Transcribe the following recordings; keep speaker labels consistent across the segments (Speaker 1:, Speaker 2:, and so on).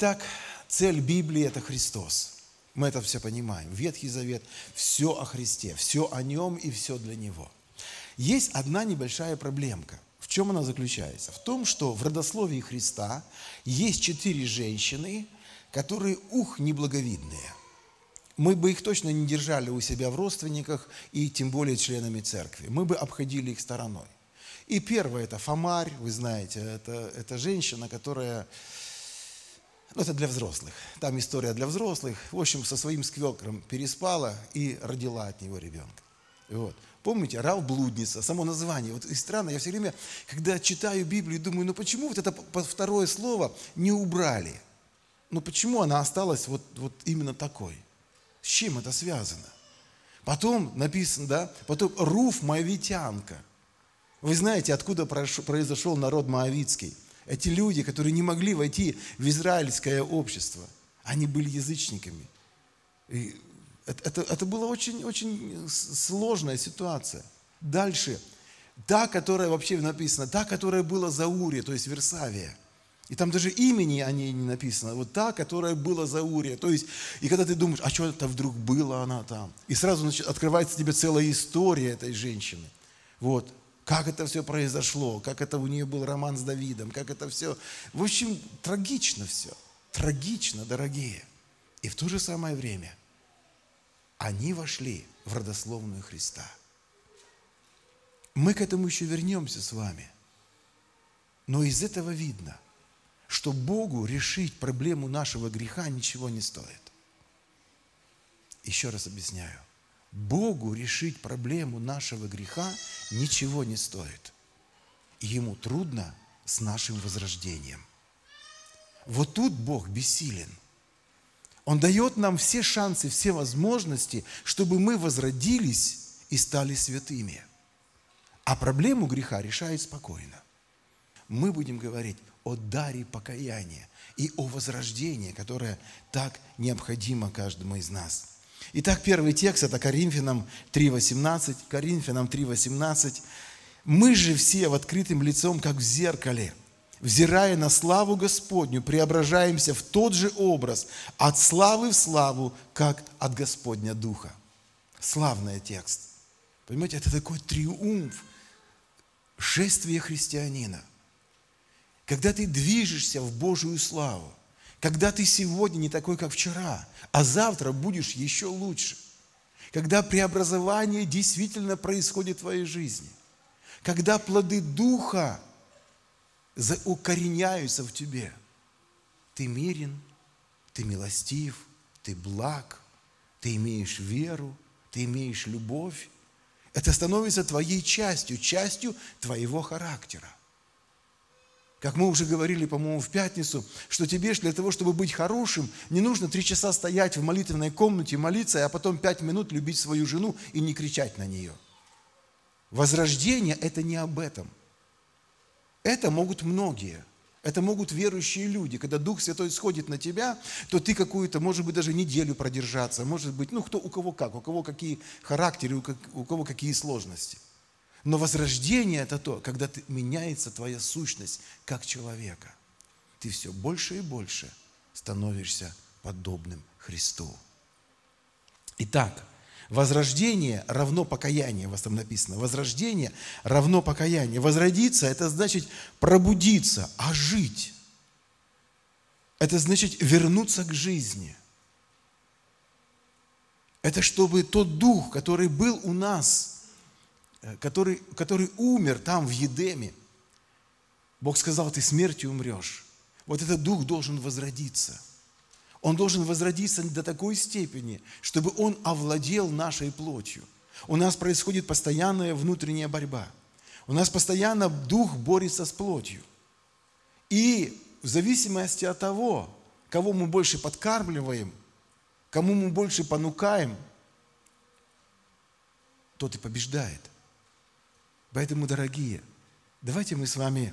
Speaker 1: Итак, цель Библии – это Христос. Мы это все понимаем. Ветхий Завет – все о Христе, все о Нем и все для Него. Есть одна небольшая проблемка. В чем она заключается? В том, что в родословии Христа есть четыре женщины, которые, ух, неблаговидные. Мы бы их точно не держали у себя в родственниках и тем более членами церкви. Мы бы обходили их стороной. И первое – это Фомарь, вы знаете, это, это женщина, которая ну, это для взрослых. Там история для взрослых. В общем, со своим сквелкром переспала и родила от него ребенка. Вот. Помните, Рав блудница, само название. Вот и странно, я все время, когда читаю Библию, думаю, ну почему вот это второе слово не убрали? Ну почему она осталась вот, вот именно такой? С чем это связано? Потом написано, да, потом Руф Моавитянка. Вы знаете, откуда произошел народ Моавицкий? Эти люди, которые не могли войти в израильское общество, они были язычниками. И это, это, была очень, очень сложная ситуация. Дальше. Та, которая вообще написана, та, которая была за Урия, то есть Версавия. И там даже имени о ней не написано. Вот та, которая была за Урия. То есть, и когда ты думаешь, а что это вдруг было она там? И сразу значит, открывается тебе целая история этой женщины. Вот как это все произошло, как это у нее был роман с Давидом, как это все. В общем, трагично все. Трагично, дорогие. И в то же самое время они вошли в родословную Христа. Мы к этому еще вернемся с вами. Но из этого видно, что Богу решить проблему нашего греха ничего не стоит. Еще раз объясняю. Богу решить проблему нашего греха ничего не стоит. ему трудно с нашим возрождением. Вот тут Бог бессилен. Он дает нам все шансы, все возможности, чтобы мы возродились и стали святыми. А проблему греха решает спокойно. Мы будем говорить о даре покаяния и о возрождении, которое так необходимо каждому из нас – Итак, первый текст – это Коринфянам 3.18. Коринфянам 3.18. «Мы же все в открытым лицом, как в зеркале, взирая на славу Господню, преображаемся в тот же образ, от славы в славу, как от Господня Духа». Славный текст. Понимаете, это такой триумф шествия христианина. Когда ты движешься в Божию славу, когда ты сегодня не такой, как вчера, а завтра будешь еще лучше. Когда преобразование действительно происходит в твоей жизни. Когда плоды Духа укореняются в тебе. Ты мирен, ты милостив, ты благ, ты имеешь веру, ты имеешь любовь. Это становится твоей частью, частью твоего характера. Как мы уже говорили, по-моему, в пятницу, что тебе для того, чтобы быть хорошим, не нужно три часа стоять в молитвенной комнате, молиться, а потом пять минут любить свою жену и не кричать на нее. Возрождение – это не об этом. Это могут многие. Это могут верующие люди. Когда Дух Святой сходит на тебя, то ты какую-то, может быть, даже неделю продержаться, может быть, ну, кто, у кого как, у кого какие характеры, у кого какие сложности. Но возрождение – это то, когда ты, меняется твоя сущность как человека. Ты все больше и больше становишься подобным Христу. Итак, возрождение равно покаяние, у вас там написано. Возрождение равно покаяние. Возродиться – это значит пробудиться, ожить. Это значит вернуться к жизни. Это чтобы тот дух, который был у нас – который, который умер там, в Едеме. Бог сказал, ты смертью умрешь. Вот этот дух должен возродиться. Он должен возродиться до такой степени, чтобы он овладел нашей плотью. У нас происходит постоянная внутренняя борьба. У нас постоянно дух борется с плотью. И в зависимости от того, кого мы больше подкармливаем, кому мы больше понукаем, тот и побеждает – Поэтому, дорогие, давайте мы с вами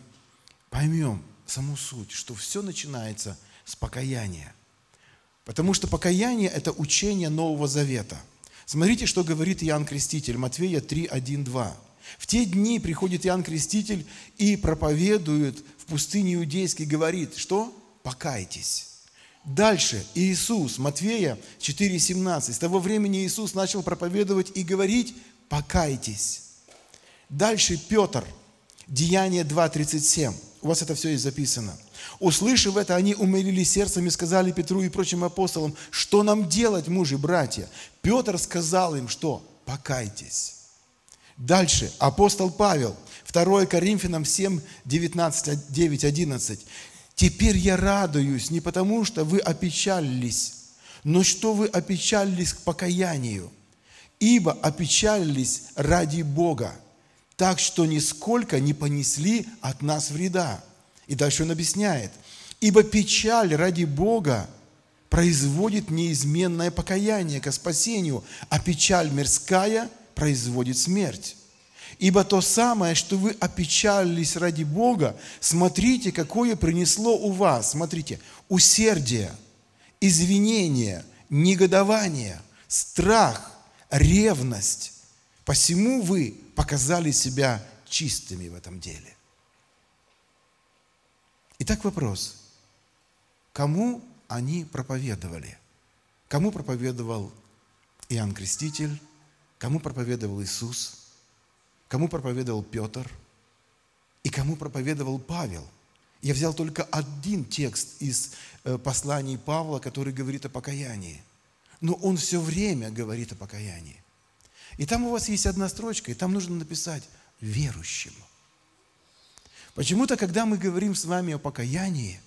Speaker 1: поймем саму суть, что все начинается с покаяния. Потому что покаяние – это учение Нового Завета. Смотрите, что говорит Иоанн Креститель, Матвея 3, 1, 2. В те дни приходит Иоанн Креститель и проповедует в пустыне иудейской, говорит, что? Покайтесь. Дальше Иисус, Матвея 4,17. С того времени Иисус начал проповедовать и говорить, покайтесь. Дальше Петр, Деяние 2,37. У вас это все есть записано. Услышав это, они умилились сердцем и сказали Петру и прочим апостолам, что нам делать, мужи, братья? Петр сказал им, что покайтесь. Дальше апостол Павел, 2 Коринфянам 7, 19, 9, 11. Теперь я радуюсь не потому, что вы опечалились, но что вы опечалились к покаянию, ибо опечалились ради Бога, так что нисколько не понесли от нас вреда. И дальше он объясняет, ибо печаль ради Бога производит неизменное покаяние ко спасению, а печаль мирская производит смерть. Ибо то самое, что вы опечалились ради Бога, смотрите, какое принесло у вас, смотрите, усердие, извинение, негодование, страх, ревность. Посему вы показали себя чистыми в этом деле. Итак, вопрос. Кому они проповедовали? Кому проповедовал Иоанн Креститель? Кому проповедовал Иисус? кому проповедовал Петр и кому проповедовал Павел. Я взял только один текст из э, посланий Павла, который говорит о покаянии. Но он все время говорит о покаянии. И там у вас есть одна строчка, и там нужно написать «верующим». Почему-то, когда мы говорим с вами о покаянии,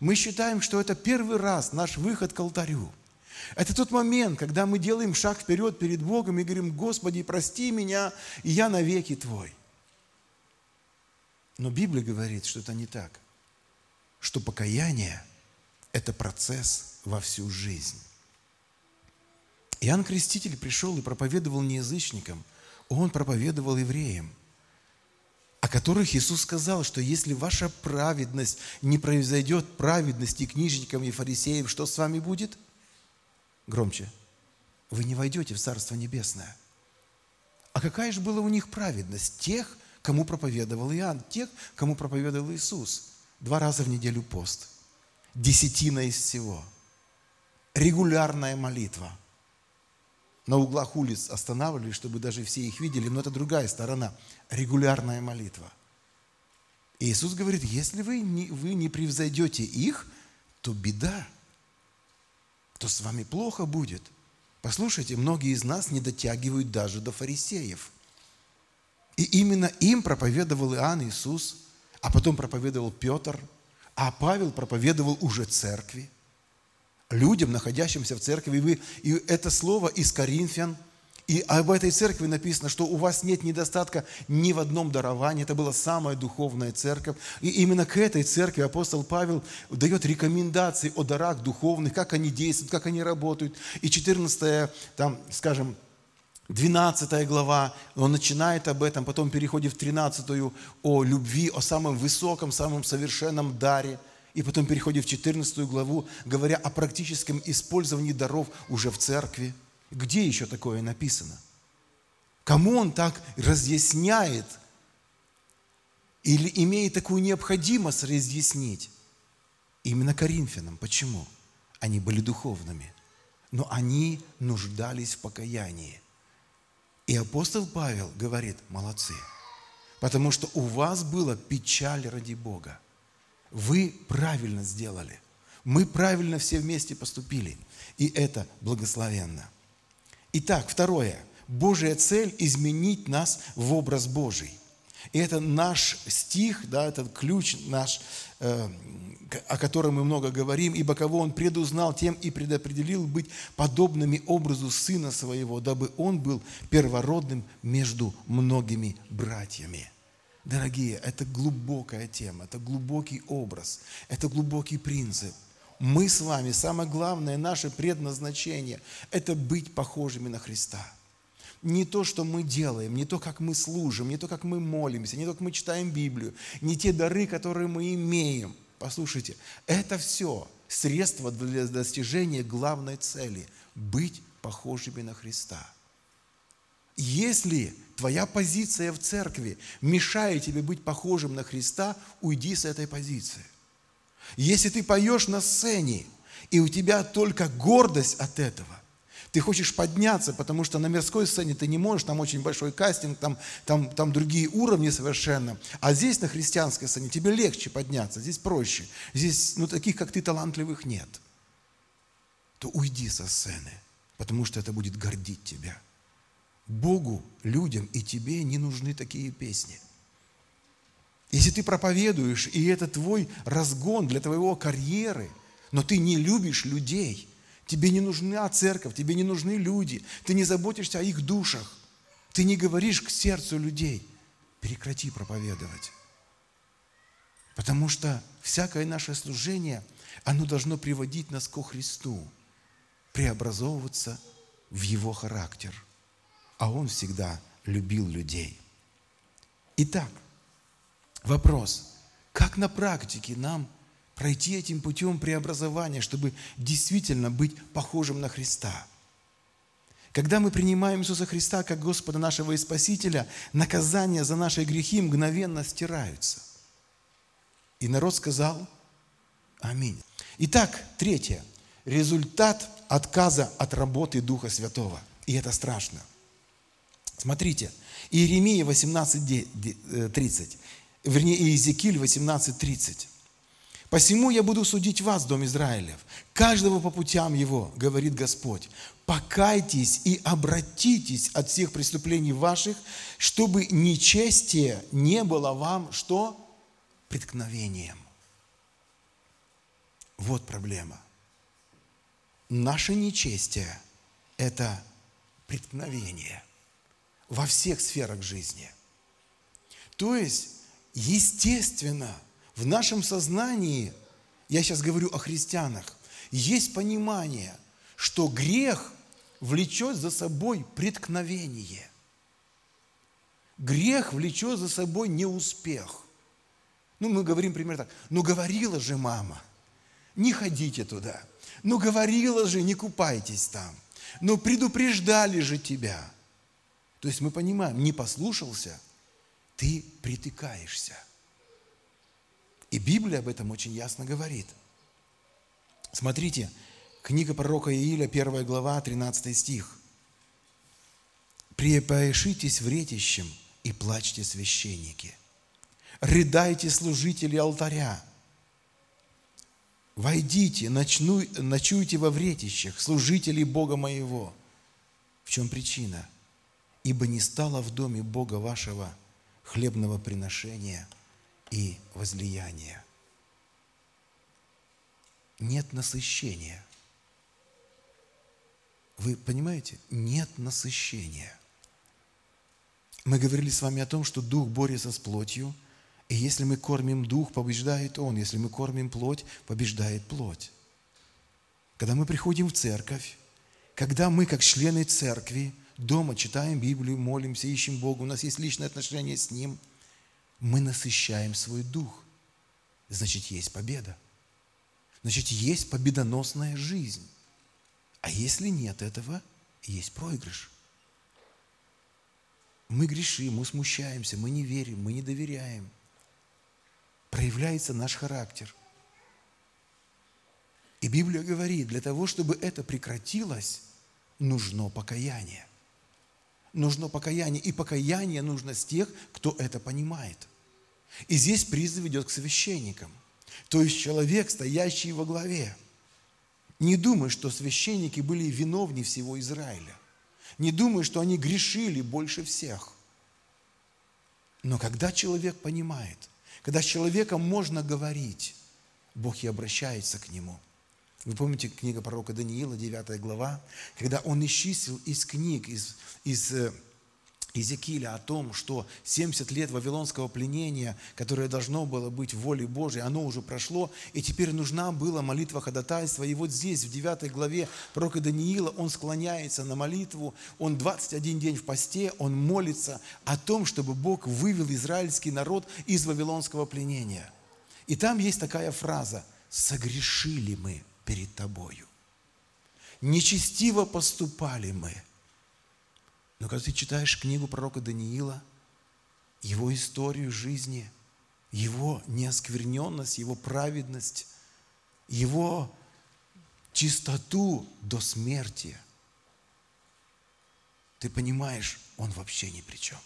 Speaker 1: мы считаем, что это первый раз наш выход к алтарю – это тот момент, когда мы делаем шаг вперед перед Богом и говорим, Господи, прости меня, и я навеки Твой. Но Библия говорит, что это не так. Что покаяние – это процесс во всю жизнь. Иоанн Креститель пришел и проповедовал не язычникам, он проповедовал евреям, о которых Иисус сказал, что если ваша праведность не произойдет праведности книжникам и фарисеям, что с вами будет – Громче. Вы не войдете в Царство Небесное. А какая же была у них праведность? Тех, кому проповедовал Иоанн, тех, кому проповедовал Иисус. Два раза в неделю пост. Десятина из всего. Регулярная молитва. На углах улиц останавливались, чтобы даже все их видели, но это другая сторона. Регулярная молитва. И Иисус говорит, если вы не, вы не превзойдете их, то беда – то с вами плохо будет. Послушайте, многие из нас не дотягивают даже до фарисеев. И именно им проповедовал Иоанн Иисус, а потом проповедовал Петр, а Павел проповедовал уже церкви, людям, находящимся в церкви. И, вы, и это слово из Коринфян – и об этой церкви написано, что у вас нет недостатка ни в одном даровании. Это была самая духовная церковь. И именно к этой церкви апостол Павел дает рекомендации о дарах духовных, как они действуют, как они работают. И 14, там, скажем, 12 глава, он начинает об этом, потом переходит в 13 о любви, о самом высоком, самом совершенном даре. И потом переходит в 14 главу, говоря о практическом использовании даров уже в церкви. Где еще такое написано? Кому он так разъясняет или имеет такую необходимость разъяснить? Именно Коринфянам. Почему? Они были духовными, но они нуждались в покаянии. И апостол Павел говорит, молодцы, потому что у вас была печаль ради Бога. Вы правильно сделали. Мы правильно все вместе поступили. И это благословенно. Итак, второе. Божья цель – изменить нас в образ Божий. И это наш стих, да, этот ключ наш, э, о котором мы много говорим, ибо кого Он предузнал, тем и предопределил быть подобными образу Сына Своего, дабы Он был первородным между многими братьями. Дорогие, это глубокая тема, это глубокий образ, это глубокий принцип – мы с вами, самое главное, наше предназначение – это быть похожими на Христа. Не то, что мы делаем, не то, как мы служим, не то, как мы молимся, не то, как мы читаем Библию, не те дары, которые мы имеем. Послушайте, это все средство для достижения главной цели – быть похожими на Христа. Если твоя позиция в церкви мешает тебе быть похожим на Христа, уйди с этой позиции – если ты поешь на сцене, И у тебя только гордость от этого. Ты хочешь подняться, потому что на мирской сцене ты не можешь, там очень большой кастинг, там, там, там другие уровни совершенно. А здесь на христианской сцене тебе легче подняться, здесь проще. Здесь, ну, таких, как ты, талантливых нет. То уйди со сцены, потому что это будет гордить тебя. Богу, людям и тебе не нужны такие песни. Если ты проповедуешь, и это твой разгон для твоего карьеры, но ты не любишь людей – Тебе не нужна церковь, тебе не нужны люди. Ты не заботишься о их душах. Ты не говоришь к сердцу людей. Прекрати проповедовать. Потому что всякое наше служение, оно должно приводить нас ко Христу, преобразовываться в Его характер. А Он всегда любил людей. Итак, вопрос, как на практике нам – пройти этим путем преобразования, чтобы действительно быть похожим на Христа. Когда мы принимаем Иисуса Христа как Господа нашего и Спасителя, наказания за наши грехи мгновенно стираются. И народ сказал Аминь. Итак, третье. Результат отказа от работы Духа Святого. И это страшно. Смотрите, Иеремия 18.30, вернее, Иезекииль 18.30. Посему я буду судить вас, дом Израилев, каждого по путям его, говорит Господь. Покайтесь и обратитесь от всех преступлений ваших, чтобы нечестие не было вам, что? Преткновением. Вот проблема. Наше нечестие – это преткновение во всех сферах жизни. То есть, естественно – в нашем сознании, я сейчас говорю о христианах, есть понимание, что грех влечет за собой преткновение. Грех влечет за собой неуспех. Ну, мы говорим примерно так, ну говорила же мама, не ходите туда. Ну говорила же, не купайтесь там. Ну предупреждали же тебя. То есть мы понимаем, не послушался, ты притыкаешься – и Библия об этом очень ясно говорит. Смотрите, книга пророка Ииля, 1 глава, 13 стих. «Препоешитесь вретищем и плачьте священники, рыдайте служители алтаря, войдите, ночну, ночуйте во вретищах, служители Бога моего». В чем причина? «Ибо не стало в доме Бога вашего хлебного приношения – и возлияния. Нет насыщения. Вы понимаете? Нет насыщения. Мы говорили с вами о том, что дух борется с плотью, и если мы кормим дух, побеждает он. Если мы кормим плоть, побеждает плоть. Когда мы приходим в церковь, когда мы, как члены церкви, дома читаем Библию, молимся, ищем Бога, у нас есть личное отношение с Ним – мы насыщаем свой дух. Значит, есть победа. Значит, есть победоносная жизнь. А если нет этого, есть проигрыш. Мы грешим, мы смущаемся, мы не верим, мы не доверяем. Проявляется наш характер. И Библия говорит, для того, чтобы это прекратилось, нужно покаяние. Нужно покаяние. И покаяние нужно с тех, кто это понимает. И здесь призыв идет к священникам. То есть человек, стоящий во главе. Не думай, что священники были виновни всего Израиля. Не думай, что они грешили больше всех. Но когда человек понимает, когда с человеком можно говорить, Бог и обращается к нему. Вы помните книга пророка Даниила, 9 глава, когда он исчислил из книг, из, из э, Иезекииля о том, что 70 лет вавилонского пленения, которое должно было быть волей Божией, оно уже прошло, и теперь нужна была молитва ходатайства. И вот здесь, в 9 главе пророка Даниила, он склоняется на молитву, он 21 день в посте, он молится о том, чтобы Бог вывел израильский народ из вавилонского пленения. И там есть такая фраза «согрешили мы перед Тобою». Нечестиво поступали мы – но когда ты читаешь книгу пророка Даниила, его историю жизни, его неоскверненность, его праведность, его чистоту до смерти, ты понимаешь, он вообще ни при чем.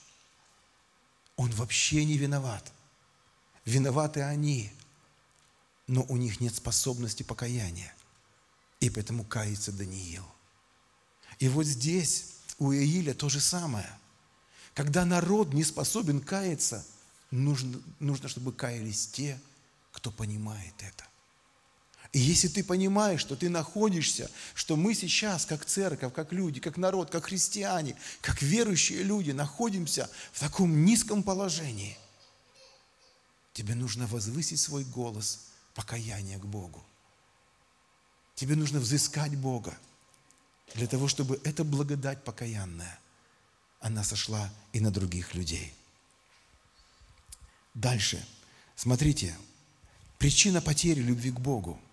Speaker 1: Он вообще не виноват. Виноваты они, но у них нет способности покаяния. И поэтому кается Даниил. И вот здесь у Ииля то же самое. Когда народ не способен каяться, нужно, нужно, чтобы каялись те, кто понимает это. И если ты понимаешь, что ты находишься, что мы сейчас, как церковь, как люди, как народ, как христиане, как верующие люди, находимся в таком низком положении, тебе нужно возвысить свой голос покаяния к Богу. Тебе нужно взыскать Бога для того, чтобы эта благодать покаянная, она сошла и на других людей. Дальше. Смотрите, причина потери любви к Богу –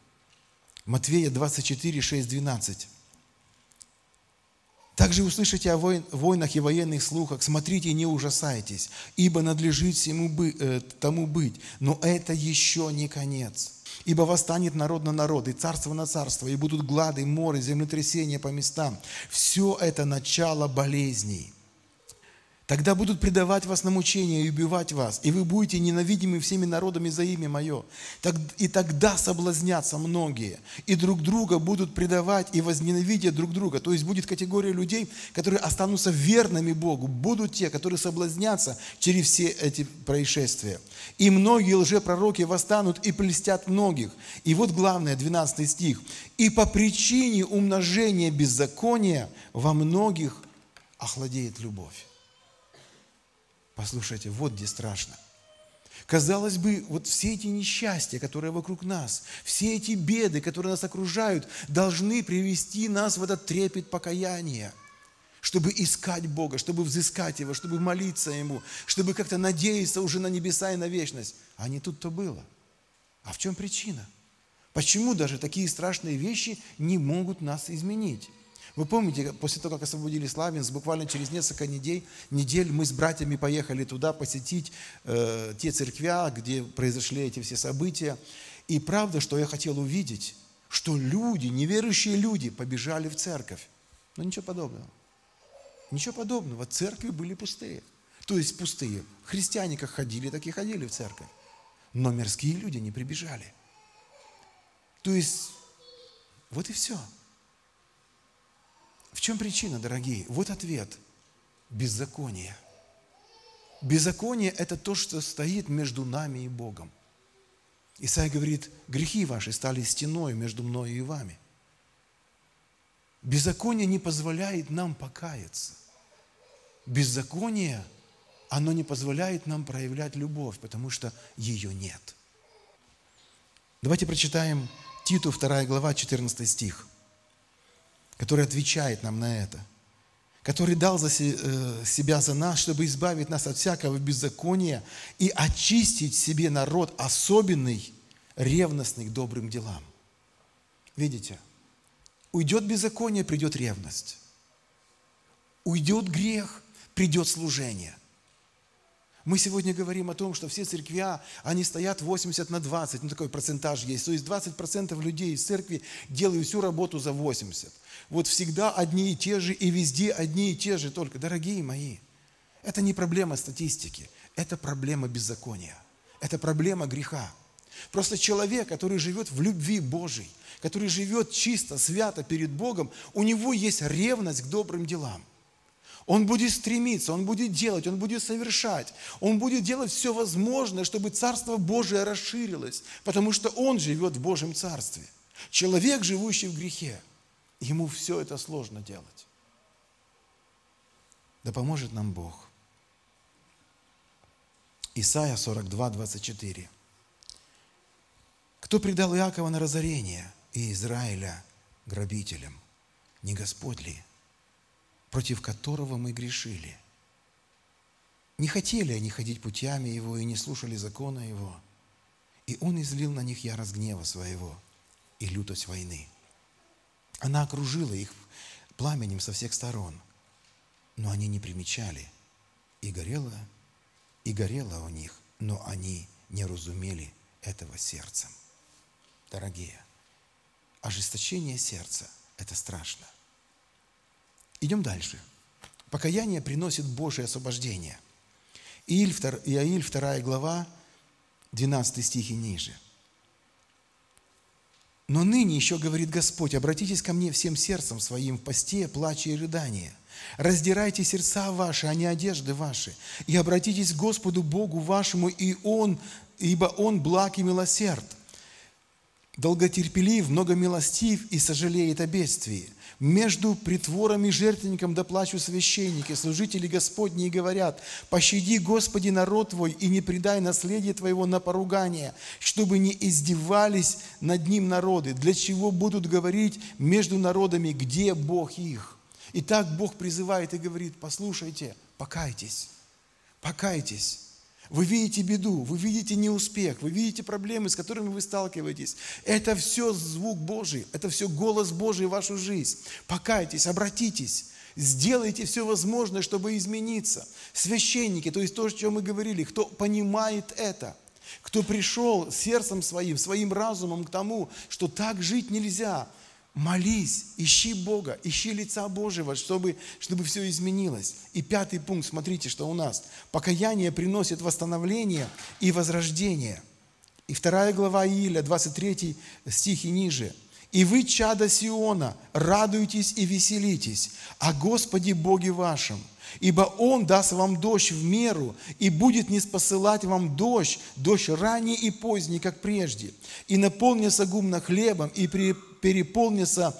Speaker 1: Матвея 24, 6, 12. Также услышите о войнах и военных слухах, смотрите не ужасайтесь, ибо надлежит всему бы, э, тому быть, но это еще не конец. Ибо восстанет народ на народ, и царство на царство, и будут глады, моры, землетрясения по местам. Все это начало болезней. Тогда будут предавать вас на мучения и убивать вас, и вы будете ненавидимы всеми народами за имя Мое. И тогда соблазнятся многие, и друг друга будут предавать и возненавидят друг друга. То есть будет категория людей, которые останутся верными Богу. Будут те, которые соблазнятся через все эти происшествия. И многие лжепророки восстанут и плестят многих. И вот главное, 12 стих. И по причине умножения беззакония во многих охладеет любовь. Послушайте, вот где страшно. Казалось бы, вот все эти несчастья, которые вокруг нас, все эти беды, которые нас окружают, должны привести нас в этот трепет покаяния, чтобы искать Бога, чтобы взыскать Его, чтобы молиться Ему, чтобы как-то надеяться уже на небеса и на вечность. А не тут-то было. А в чем причина? Почему даже такие страшные вещи не могут нас изменить? Вы помните, после того, как освободили Славянск, буквально через несколько недель, недель мы с братьями поехали туда посетить э, те церквя, где произошли эти все события. И правда, что я хотел увидеть, что люди, неверующие люди, побежали в церковь. Но ничего подобного. Ничего подобного. Церкви были пустые. То есть пустые. Христиане как ходили, так и ходили в церковь. Но мирские люди не прибежали. То есть, вот и все. В чем причина, дорогие? Вот ответ. Беззаконие. Беззаконие – это то, что стоит между нами и Богом. Исаия говорит, грехи ваши стали стеной между мною и вами. Беззаконие не позволяет нам покаяться. Беззаконие, оно не позволяет нам проявлять любовь, потому что ее нет. Давайте прочитаем Титу 2 глава, 14 стих который отвечает нам на это, который дал за э, себя за нас, чтобы избавить нас от всякого беззакония и очистить себе народ особенный, ревностный к добрым делам. Видите, уйдет беззаконие, придет ревность. Уйдет грех, придет служение. Мы сегодня говорим о том, что все церквя, они стоят 80 на 20, ну такой процентаж есть. То есть 20% людей из церкви делают всю работу за 80. Вот всегда одни и те же, и везде одни и те же только. Дорогие мои, это не проблема статистики, это проблема беззакония, это проблема греха. Просто человек, который живет в любви Божией, который живет чисто, свято перед Богом, у него есть ревность к добрым делам. Он будет стремиться, он будет делать, он будет совершать, он будет делать все возможное, чтобы Царство Божие расширилось, потому что он живет в Божьем Царстве. Человек, живущий в грехе, ему все это сложно делать. Да поможет нам Бог. Исайя 42, 24. Кто предал Иакова на разорение и Израиля грабителям? Не Господь ли? Против которого мы грешили. Не хотели они ходить путями Его и не слушали закона Его. И Он излил на них ярость гнева своего и лютость войны. Она окружила их пламенем со всех сторон, но они не примечали. И горело, и горело у них, но они не разумели этого сердцем. Дорогие, ожесточение сердца – это страшно. Идем дальше. Покаяние приносит Божие освобождение. Иаиль, 2 глава, 12 стих и ниже. «Но ныне еще, говорит Господь, обратитесь ко мне всем сердцем своим в посте, плаче и рыдание. Раздирайте сердца ваши, а не одежды ваши, и обратитесь к Господу Богу вашему, и Он, ибо Он благ и милосерд, долготерпелив, многомилостив и сожалеет о бедствии. Между притвором и жертвенником доплачут священники, служители Господни, и говорят, «Пощади, Господи, народ Твой, и не предай наследие Твоего на поругание, чтобы не издевались над ним народы, для чего будут говорить между народами, где Бог их». И так Бог призывает и говорит, послушайте, покайтесь, покайтесь. Вы видите беду, вы видите неуспех, вы видите проблемы, с которыми вы сталкиваетесь. Это все звук Божий, это все голос Божий в вашу жизнь. Покайтесь, обратитесь, сделайте все возможное, чтобы измениться. Священники, то есть то, о чем мы говорили, кто понимает это, кто пришел сердцем своим, своим разумом к тому, что так жить нельзя – Молись, ищи Бога, ищи лица Божьего, чтобы, чтобы все изменилось. И пятый пункт, смотрите, что у нас. Покаяние приносит восстановление и возрождение. И вторая глава Ииля, 23 стих и ниже. «И вы, чада Сиона, радуйтесь и веселитесь о Господе Боге вашем, ибо Он даст вам дождь в меру, и будет не спосылать вам дождь, дождь ранний и поздний, как прежде, и наполнится гумно хлебом, и переполнится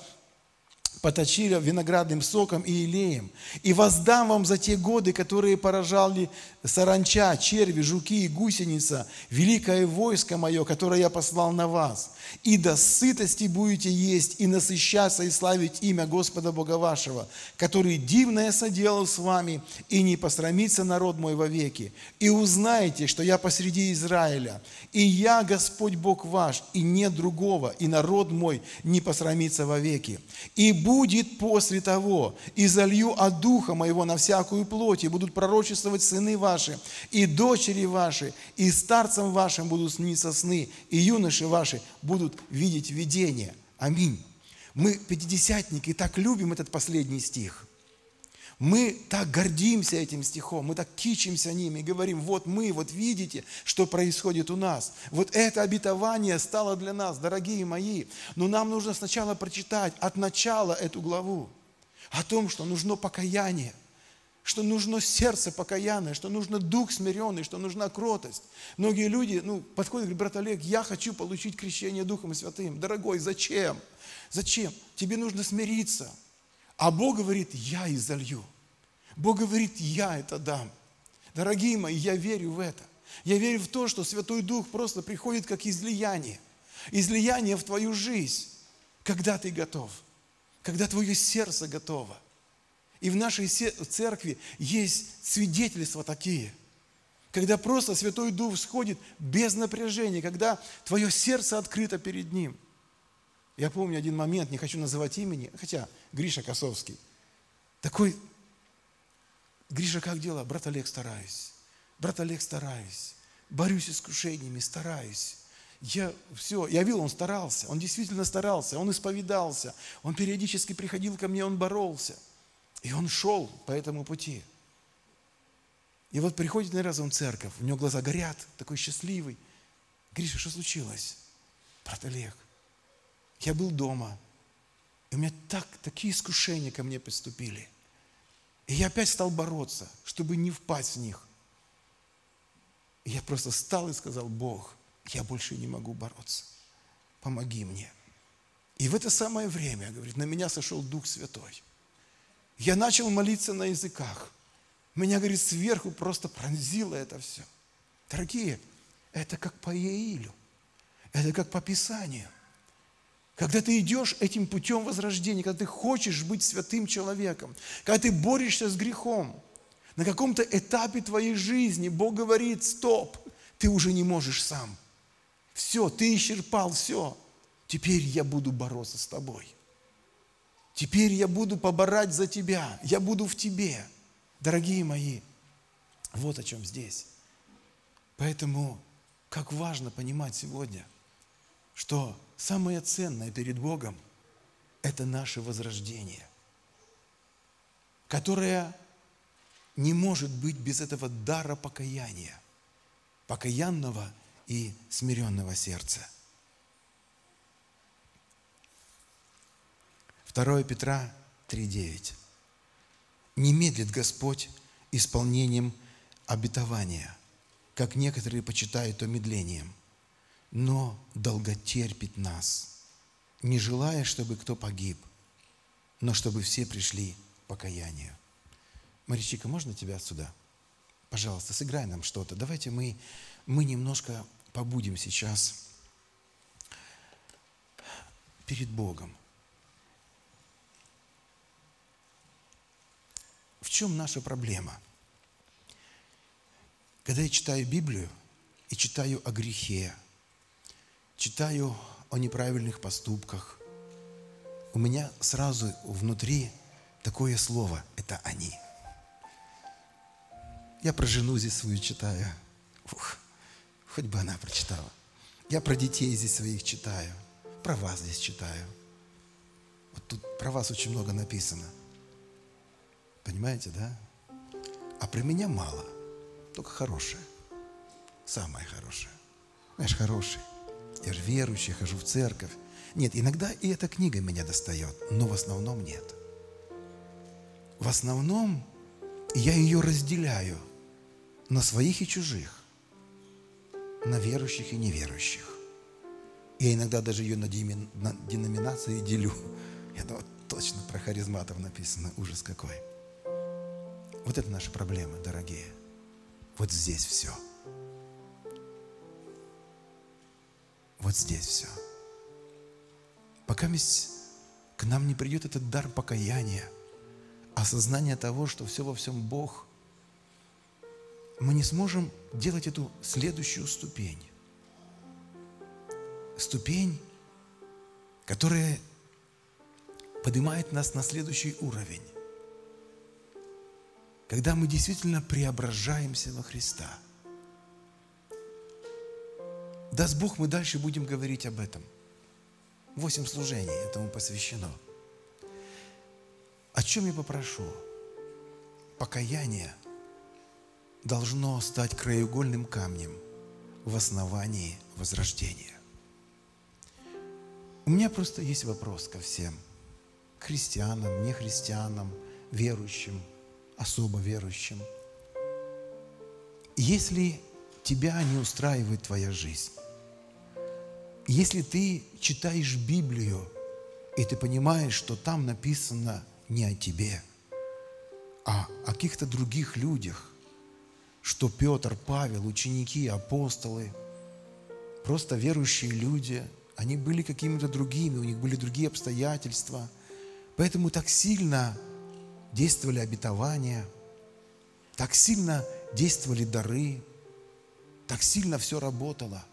Speaker 1: поточили виноградным соком и илеем. И воздам вам за те годы, которые поражали саранча, черви, жуки и гусеница, великое войско мое, которое я послал на вас. И до сытости будете есть и насыщаться и славить имя Господа Бога вашего, который дивное соделал с вами, и не посрамится народ мой вовеки. И узнаете, что я посреди Израиля, и я Господь Бог ваш, и нет другого, и народ мой не посрамится вовеки. И будет после того, и залью от Духа моего на всякую плоть, и будут пророчествовать сыны ваши, ваши, и дочери ваши, и старцам вашим будут сниться сны, и юноши ваши будут видеть видения. Аминь. Мы, пятидесятники, так любим этот последний стих. Мы так гордимся этим стихом, мы так кичимся ним и говорим, вот мы, вот видите, что происходит у нас. Вот это обетование стало для нас, дорогие мои. Но нам нужно сначала прочитать от начала эту главу о том, что нужно покаяние что нужно сердце покаянное, что нужно дух смиренный, что нужна кротость. Многие люди ну, подходят и говорят, брат Олег, я хочу получить крещение Духом Святым. Дорогой, зачем? Зачем? Тебе нужно смириться. А Бог говорит, я изолью. Бог говорит, я это дам. Дорогие мои, я верю в это. Я верю в то, что Святой Дух просто приходит как излияние. Излияние в твою жизнь, когда ты готов, когда твое сердце готово. И в нашей церкви есть свидетельства такие, когда просто Святой Дух сходит без напряжения, когда твое сердце открыто перед Ним. Я помню один момент, не хочу называть имени, хотя Гриша Косовский. Такой, Гриша, как дела? Брат Олег, стараюсь. Брат Олег, стараюсь. Борюсь с искушениями, стараюсь. Я все, я видел, он старался, он действительно старался, он исповедался, он периодически приходил ко мне, он боролся – и он шел по этому пути. И вот приходит на разум церковь, у него глаза горят, такой счастливый. Гриша, что случилось? Брат Олег, я был дома, и у меня так, такие искушения ко мне поступили. И я опять стал бороться, чтобы не впасть в них. И я просто встал и сказал, Бог, я больше не могу бороться. Помоги мне. И в это самое время, говорит, на меня сошел Дух Святой. Я начал молиться на языках. Меня, говорит, сверху просто пронзило это все. Дорогие, это как по Иаилю. Это как по Писанию. Когда ты идешь этим путем возрождения, когда ты хочешь быть святым человеком, когда ты борешься с грехом, на каком-то этапе твоей жизни Бог говорит, стоп, ты уже не можешь сам. Все, ты исчерпал все. Теперь я буду бороться с тобой. Теперь я буду поборать за тебя, я буду в тебе. Дорогие мои, вот о чем здесь. Поэтому как важно понимать сегодня, что самое ценное перед Богом – это наше возрождение, которое не может быть без этого дара покаяния, покаянного и смиренного сердца. 2 Петра 3,9. «Не медлит Господь исполнением обетования, как некоторые почитают то медлением, но долготерпит нас, не желая, чтобы кто погиб, но чтобы все пришли к покаянию». Маричика, можно тебя отсюда? Пожалуйста, сыграй нам что-то. Давайте мы, мы немножко побудем сейчас перед Богом. В чем наша проблема? Когда я читаю Библию и читаю о грехе, читаю о неправильных поступках, у меня сразу внутри такое слово – это «они». Я про жену здесь свою читаю. Ух, хоть бы она прочитала. Я про детей здесь своих читаю. Про вас здесь читаю. Вот тут про вас очень много написано. Понимаете, да? А про меня мало. Только хорошее. Самое хорошее. Знаешь, хороший. Я же верующий, хожу в церковь. Нет, иногда и эта книга меня достает, но в основном нет. В основном я ее разделяю – на своих и чужих, на верующих и неверующих. Я иногда даже ее на, деноминации делю. Я думаю, точно про харизматов написано, ужас какой. Вот это наши проблемы, дорогие. Вот здесь все. Вот здесь все. Пока к нам не придет этот дар покаяния, осознание того, что все во всем Бог – мы не сможем делать эту следующую ступень. Ступень, которая поднимает нас на следующий уровень. Когда мы действительно преображаемся во Христа. Даст Бог, мы дальше будем говорить об этом. Восемь служений этому посвящено. О чем я попрошу? Покаяние – должно стать краеугольным камнем в основании возрождения. У меня просто есть вопрос ко всем, к христианам, нехристианам, верующим, особо верующим. Если тебя не устраивает твоя жизнь, если ты читаешь Библию, и ты понимаешь, что там написано не о тебе, а о каких-то других людях, что Петр, Павел, ученики, апостолы, просто верующие люди, они были какими-то другими, у них были другие обстоятельства. Поэтому так сильно действовали обетования, так сильно действовали дары, так сильно все работало.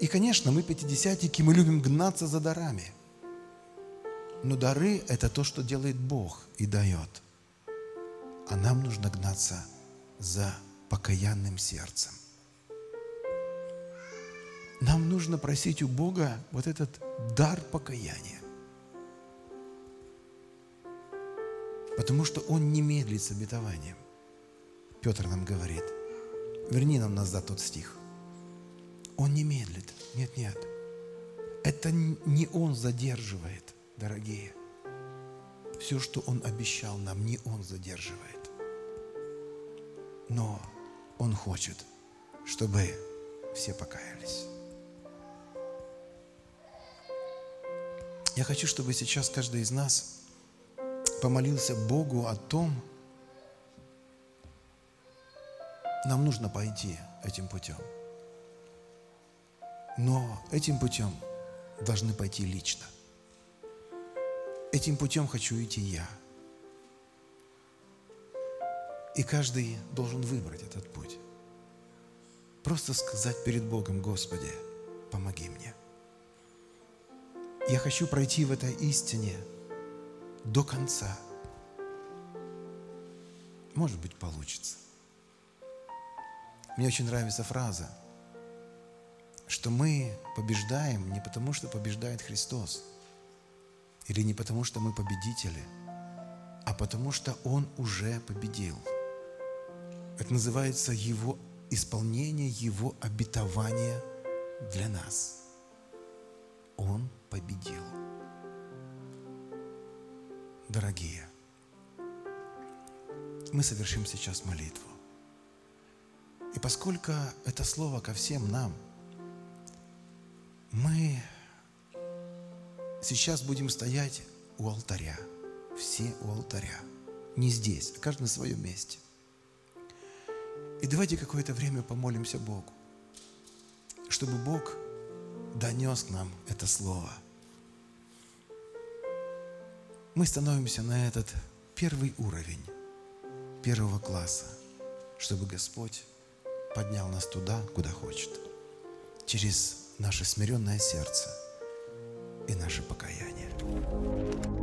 Speaker 1: И, конечно, мы, пятидесятники, мы любим гнаться за дарами. Но дары – это то, что делает Бог и дает. А нам нужно гнаться за покаянным сердцем. Нам нужно просить у Бога вот этот дар покаяния. Потому что Он не медлит с обетованием. Петр нам говорит, верни нам назад тот стих. Он не медлит. Нет, нет. Это не Он задерживает, дорогие. Все, что Он обещал нам, не Он задерживает но Он хочет, чтобы все покаялись. Я хочу, чтобы сейчас каждый из нас помолился Богу о том, нам нужно пойти этим путем. Но этим путем должны пойти лично. Этим путем хочу идти я – и каждый должен выбрать этот путь. Просто сказать перед Богом, Господи, помоги мне. Я хочу пройти в этой истине до конца. Может быть, получится. Мне очень нравится фраза, что мы побеждаем не потому, что побеждает Христос, или не потому, что мы победители, а потому, что Он уже победил. Это называется Его исполнение Его обетования для нас. Он победил. Дорогие, мы совершим сейчас молитву. И поскольку это слово ко всем нам, мы сейчас будем стоять у алтаря. Все у алтаря. Не здесь, а каждый на своем месте. И давайте какое-то время помолимся Богу, чтобы Бог донес нам это слово. Мы становимся на этот первый уровень первого класса, чтобы Господь поднял нас туда, куда хочет, через наше смиренное сердце и наше покаяние.